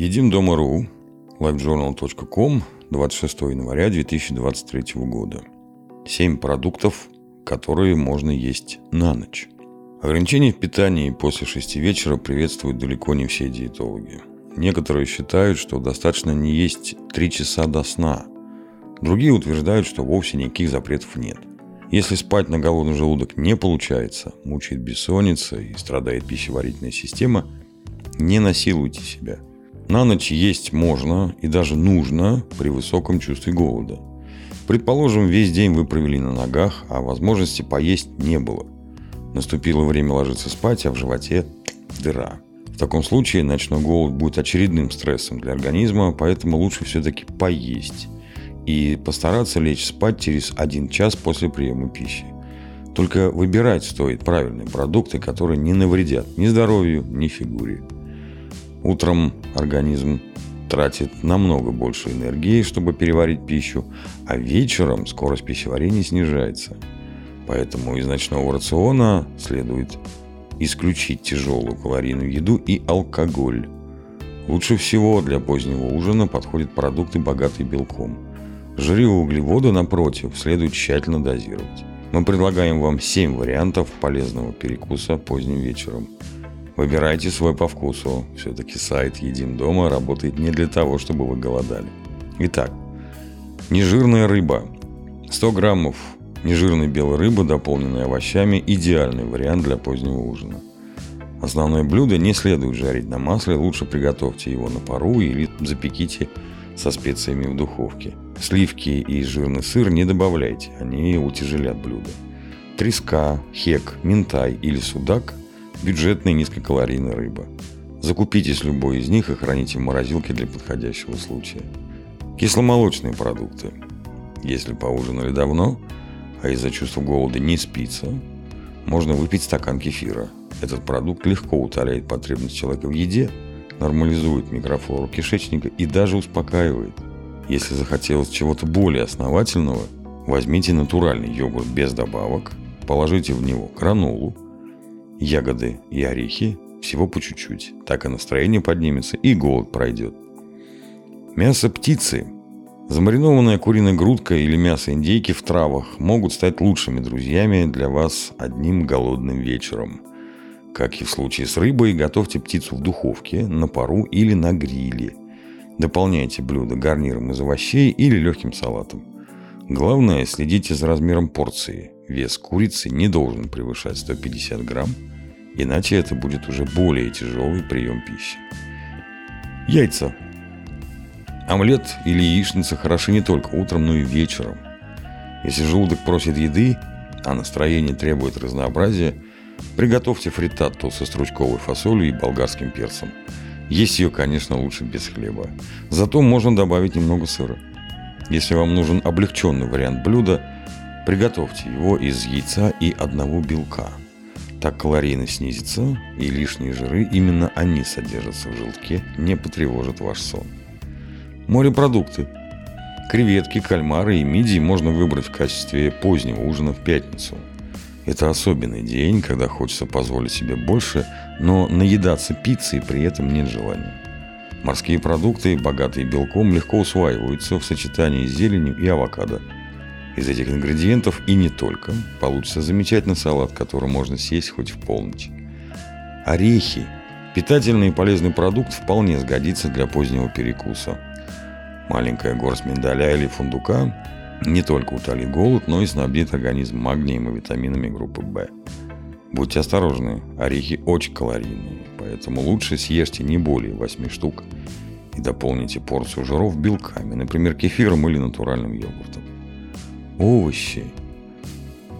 Едим дома.ру, livejournal.com, 26 января 2023 года. Семь продуктов, которые можно есть на ночь. Ограничения в питании после 6 вечера приветствуют далеко не все диетологи. Некоторые считают, что достаточно не есть 3 часа до сна. Другие утверждают, что вовсе никаких запретов нет. Если спать на голодный желудок не получается, мучает бессонница и страдает пищеварительная система, не насилуйте себя. На ночь есть можно и даже нужно при высоком чувстве голода. Предположим, весь день вы провели на ногах, а возможности поесть не было. Наступило время ложиться спать, а в животе дыра. В таком случае ночной голод будет очередным стрессом для организма, поэтому лучше все-таки поесть – и постараться лечь спать через один час после приема пищи. Только выбирать стоит правильные продукты, которые не навредят ни здоровью, ни фигуре. Утром организм тратит намного больше энергии, чтобы переварить пищу, а вечером скорость пищеварения снижается. Поэтому из ночного рациона следует исключить тяжелую калорийную еду и алкоголь. Лучше всего для позднего ужина подходят продукты, богатые белком – Жиры и углеводы, напротив, следует тщательно дозировать. Мы предлагаем вам 7 вариантов полезного перекуса поздним вечером. Выбирайте свой по вкусу. Все-таки сайт «Едим дома» работает не для того, чтобы вы голодали. Итак, нежирная рыба. 100 граммов нежирной белой рыбы, дополненной овощами – идеальный вариант для позднего ужина. Основное блюдо не следует жарить на масле, лучше приготовьте его на пару или запеките со специями в духовке. Сливки и жирный сыр не добавляйте, они утяжелят блюдо. Треска, хек, минтай или судак – бюджетная низкокалорийная рыба. Закупитесь любой из них и храните в морозилке для подходящего случая. Кисломолочные продукты. Если поужинали давно, а из-за чувства голода не спится, можно выпить стакан кефира. Этот продукт легко утоляет потребность человека в еде – нормализует микрофлору кишечника и даже успокаивает. Если захотелось чего-то более основательного, возьмите натуральный йогурт без добавок, положите в него гранулу, ягоды и орехи, всего по чуть-чуть. Так и настроение поднимется, и голод пройдет. Мясо птицы, замаринованная куриная грудка или мясо индейки в травах могут стать лучшими друзьями для вас одним голодным вечером – как и в случае с рыбой, готовьте птицу в духовке, на пару или на гриле. Дополняйте блюдо гарниром из овощей или легким салатом. Главное, следите за размером порции. Вес курицы не должен превышать 150 грамм, иначе это будет уже более тяжелый прием пищи. Яйца. Омлет или яичница хороши не только утром, но и вечером. Если желудок просит еды, а настроение требует разнообразия – Приготовьте фритатту со стручковой фасолью и болгарским перцем. Есть ее, конечно, лучше без хлеба. Зато можно добавить немного сыра. Если вам нужен облегченный вариант блюда, приготовьте его из яйца и одного белка. Так калорийность снизится, и лишние жиры, именно они содержатся в желтке, не потревожат ваш сон. Морепродукты. Креветки, кальмары и мидии можно выбрать в качестве позднего ужина в пятницу – это особенный день, когда хочется позволить себе больше, но наедаться пиццей при этом нет желания. Морские продукты, богатые белком, легко усваиваются в сочетании с зеленью и авокадо. Из этих ингредиентов и не только получится замечательный салат, который можно съесть хоть в полночь. Орехи. Питательный и полезный продукт вполне сгодится для позднего перекуса. Маленькая горсть миндаля или фундука не только утолит голод, но и снабдит организм магнием и витаминами группы В. Будьте осторожны, орехи очень калорийные, поэтому лучше съешьте не более 8 штук и дополните порцию жиров белками, например, кефиром или натуральным йогуртом. Овощи.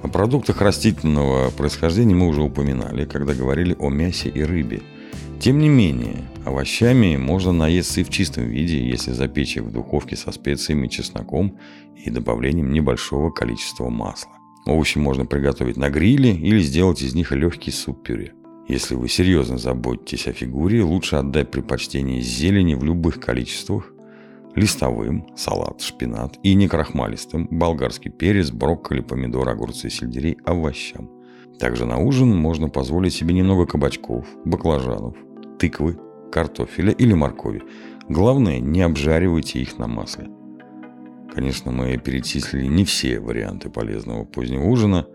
О продуктах растительного происхождения мы уже упоминали, когда говорили о мясе и рыбе – тем не менее, овощами можно наесться и в чистом виде, если запечь их в духовке со специями, чесноком и добавлением небольшого количества масла. Овощи можно приготовить на гриле или сделать из них легкий суп-пюре. Если вы серьезно заботитесь о фигуре, лучше отдать предпочтение зелени в любых количествах, листовым, салат, шпинат и некрахмалистым, болгарский перец, брокколи, помидор, огурцы, сельдерей, овощам. Также на ужин можно позволить себе немного кабачков, баклажанов, тыквы, картофеля или моркови. Главное, не обжаривайте их на масле. Конечно, мы перечислили не все варианты полезного позднего ужина.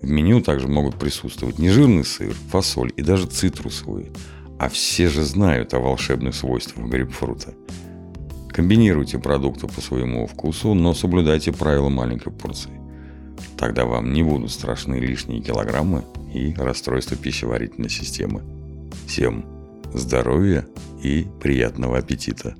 В меню также могут присутствовать нежирный сыр, фасоль и даже цитрусовые. А все же знают о волшебных свойствах грейпфрута. Комбинируйте продукты по своему вкусу, но соблюдайте правила маленькой порции. Тогда вам не будут страшны лишние килограммы и расстройства пищеварительной системы. Всем здоровья и приятного аппетита!